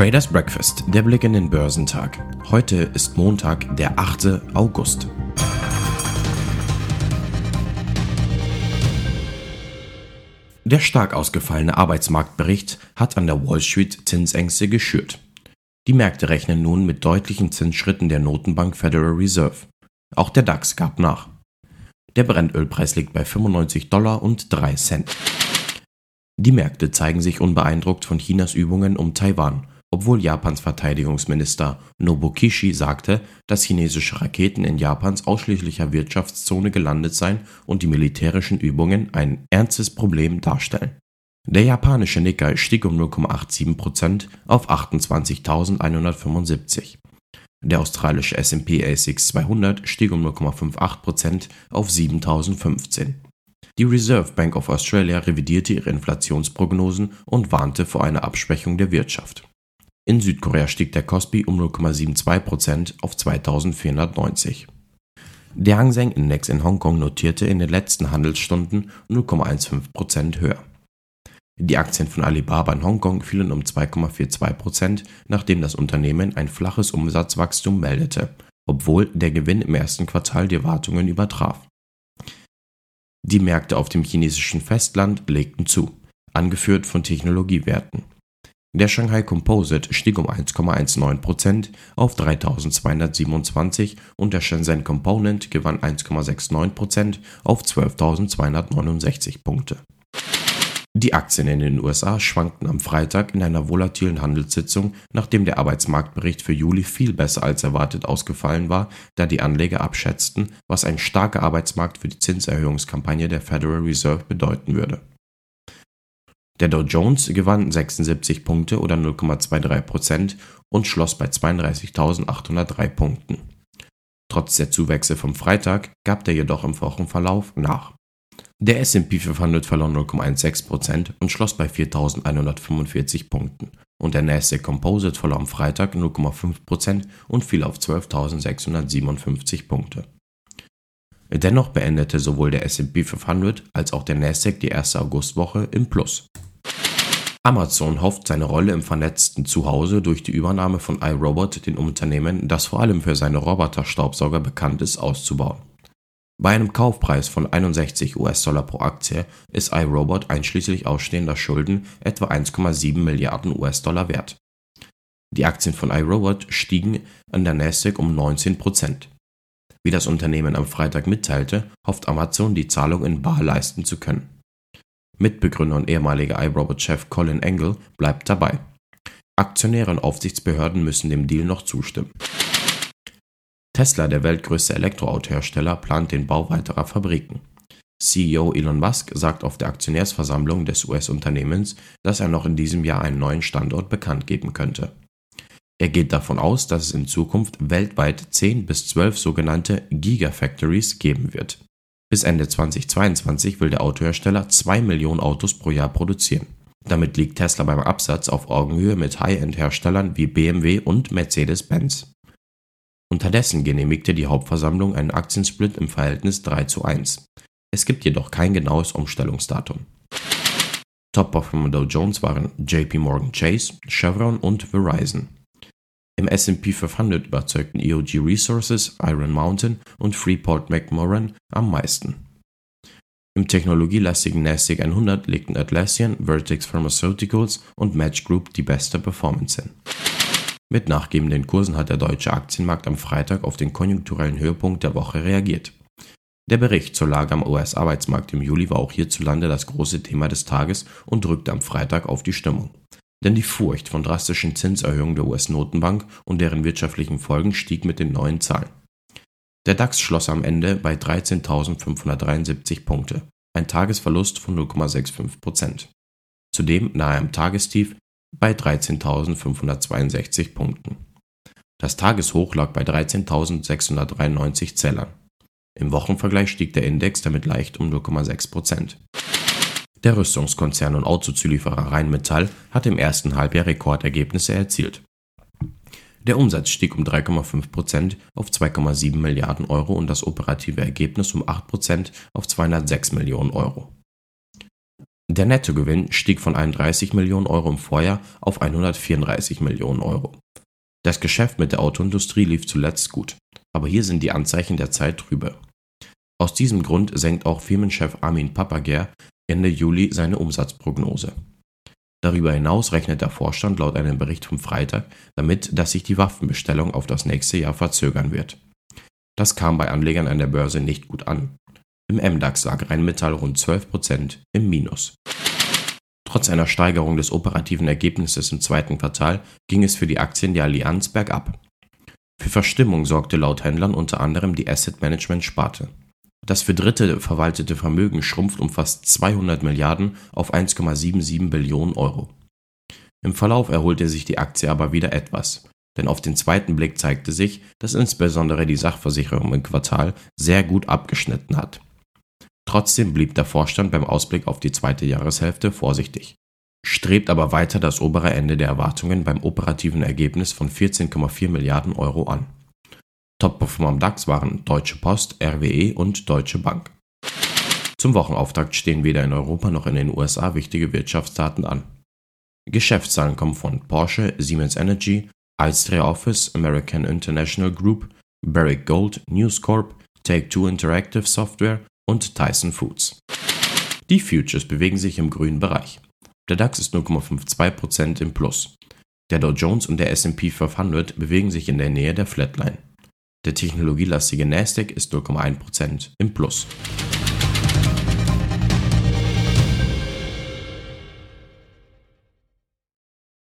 Traders Breakfast, der Blick in den Börsentag. Heute ist Montag, der 8. August. Der stark ausgefallene Arbeitsmarktbericht hat an der Wall Street Zinsängste geschürt. Die Märkte rechnen nun mit deutlichen Zinsschritten der Notenbank Federal Reserve. Auch der DAX gab nach. Der Brennölpreis liegt bei 95 Dollar und 3 Cent. Die Märkte zeigen sich unbeeindruckt von Chinas Übungen um Taiwan obwohl Japans Verteidigungsminister Nobukishi sagte, dass chinesische Raketen in Japans ausschließlicher Wirtschaftszone gelandet seien und die militärischen Übungen ein ernstes Problem darstellen. Der japanische Nikkei stieg um 0,87% auf 28.175. Der australische S&P ASX 200 stieg um 0,58% auf 7.015. Die Reserve Bank of Australia revidierte ihre Inflationsprognosen und warnte vor einer Abschwächung der Wirtschaft. In Südkorea stieg der Kospi um 0,72% auf 2490. Der Hang Seng Index in Hongkong notierte in den letzten Handelsstunden 0,15% höher. Die Aktien von Alibaba in Hongkong fielen um 2,42%, nachdem das Unternehmen ein flaches Umsatzwachstum meldete, obwohl der Gewinn im ersten Quartal die Erwartungen übertraf. Die Märkte auf dem chinesischen Festland legten zu, angeführt von Technologiewerten. Der Shanghai Composite stieg um 1,19% auf 3227 und der Shenzhen Component gewann 1,69% auf 12.269 Punkte. Die Aktien in den USA schwankten am Freitag in einer volatilen Handelssitzung, nachdem der Arbeitsmarktbericht für Juli viel besser als erwartet ausgefallen war, da die Anleger abschätzten, was ein starker Arbeitsmarkt für die Zinserhöhungskampagne der Federal Reserve bedeuten würde der Dow Jones gewann 76 Punkte oder 0,23% und schloss bei 32.803 Punkten. Trotz der Zuwächse vom Freitag gab der jedoch im Wochenverlauf nach. Der S&P 500 verlor 0,16% und schloss bei 4.145 Punkten und der Nasdaq Composite verlor am Freitag 0,5% und fiel auf 12.657 Punkte. Dennoch beendete sowohl der S&P 500 als auch der Nasdaq die erste Augustwoche im Plus. Amazon hofft, seine Rolle im vernetzten Zuhause durch die Übernahme von iRobot, dem Unternehmen, das vor allem für seine Roboter-Staubsauger bekannt ist, auszubauen. Bei einem Kaufpreis von 61 US-Dollar pro Aktie ist iRobot einschließlich ausstehender Schulden etwa 1,7 Milliarden US-Dollar wert. Die Aktien von iRobot stiegen an der Nasdaq um 19 Prozent. Wie das Unternehmen am Freitag mitteilte, hofft Amazon, die Zahlung in bar leisten zu können. Mitbegründer und ehemaliger iRobot-Chef Colin Engel bleibt dabei. Aktionäre und Aufsichtsbehörden müssen dem Deal noch zustimmen. Tesla, der weltgrößte Elektroautohersteller, plant den Bau weiterer Fabriken. CEO Elon Musk sagt auf der Aktionärsversammlung des US-Unternehmens, dass er noch in diesem Jahr einen neuen Standort bekannt geben könnte. Er geht davon aus, dass es in Zukunft weltweit 10 bis 12 sogenannte Gigafactories geben wird. Bis Ende 2022 will der Autohersteller 2 Millionen Autos pro Jahr produzieren. Damit liegt Tesla beim Absatz auf Augenhöhe mit High-End-Herstellern wie BMW und Mercedes-Benz. Unterdessen genehmigte die Hauptversammlung einen Aktiensplit im Verhältnis 3 zu 1. Es gibt jedoch kein genaues Umstellungsdatum. Top-Performer Dow Jones waren JP Morgan Chase, Chevron und Verizon. Im S&P 500 überzeugten EOG Resources, Iron Mountain und Freeport McMoran am meisten. Im technologielastigen NASDAQ 100 legten Atlassian, Vertex Pharmaceuticals und Match Group die beste Performance hin. Mit nachgebenden Kursen hat der deutsche Aktienmarkt am Freitag auf den konjunkturellen Höhepunkt der Woche reagiert. Der Bericht zur Lage am US-Arbeitsmarkt im Juli war auch hierzulande das große Thema des Tages und drückte am Freitag auf die Stimmung. Denn die Furcht von drastischen Zinserhöhungen der US-Notenbank und deren wirtschaftlichen Folgen stieg mit den neuen Zahlen. Der DAX schloss am Ende bei 13.573 Punkte, ein Tagesverlust von 0,65% Zudem nahe am Tagestief bei 13.562 Punkten. Das Tageshoch lag bei 13.693 Zählern. Im Wochenvergleich stieg der Index damit leicht um 0,6 der Rüstungskonzern und Autozulieferer Rheinmetall hat im ersten Halbjahr Rekordergebnisse erzielt. Der Umsatz stieg um 3,5% auf 2,7 Milliarden Euro und das operative Ergebnis um 8% auf 206 Millionen Euro. Der Nettogewinn stieg von 31 Millionen Euro im Vorjahr auf 134 Millionen Euro. Das Geschäft mit der Autoindustrie lief zuletzt gut, aber hier sind die Anzeichen der Zeit trübe. Aus diesem Grund senkt auch Firmenchef Armin Papager Ende Juli seine Umsatzprognose. Darüber hinaus rechnet der Vorstand laut einem Bericht vom Freitag damit, dass sich die Waffenbestellung auf das nächste Jahr verzögern wird. Das kam bei Anlegern an der Börse nicht gut an. Im MDAX lag Rheinmetall rund 12% im Minus. Trotz einer Steigerung des operativen Ergebnisses im zweiten Quartal ging es für die Aktien der Allianz bergab. Für Verstimmung sorgte laut Händlern unter anderem die Asset Management Sparte. Das für Dritte verwaltete Vermögen schrumpft um fast 200 Milliarden auf 1,77 Billionen Euro. Im Verlauf erholte sich die Aktie aber wieder etwas, denn auf den zweiten Blick zeigte sich, dass insbesondere die Sachversicherung im Quartal sehr gut abgeschnitten hat. Trotzdem blieb der Vorstand beim Ausblick auf die zweite Jahreshälfte vorsichtig, strebt aber weiter das obere Ende der Erwartungen beim operativen Ergebnis von 14,4 Milliarden Euro an. Top-Performer am DAX waren Deutsche Post, RWE und Deutsche Bank. Zum Wochenauftakt stehen weder in Europa noch in den USA wichtige Wirtschaftsdaten an. Geschäftszahlen kommen von Porsche, Siemens Energy, Alstria Office, American International Group, Barrick Gold, News Corp, Take-Two Interactive Software und Tyson Foods. Die Futures bewegen sich im grünen Bereich. Der DAX ist 0,52% im Plus. Der Dow Jones und der S&P 500 bewegen sich in der Nähe der Flatline. Der technologielastige Nasdaq ist 0,1% im Plus.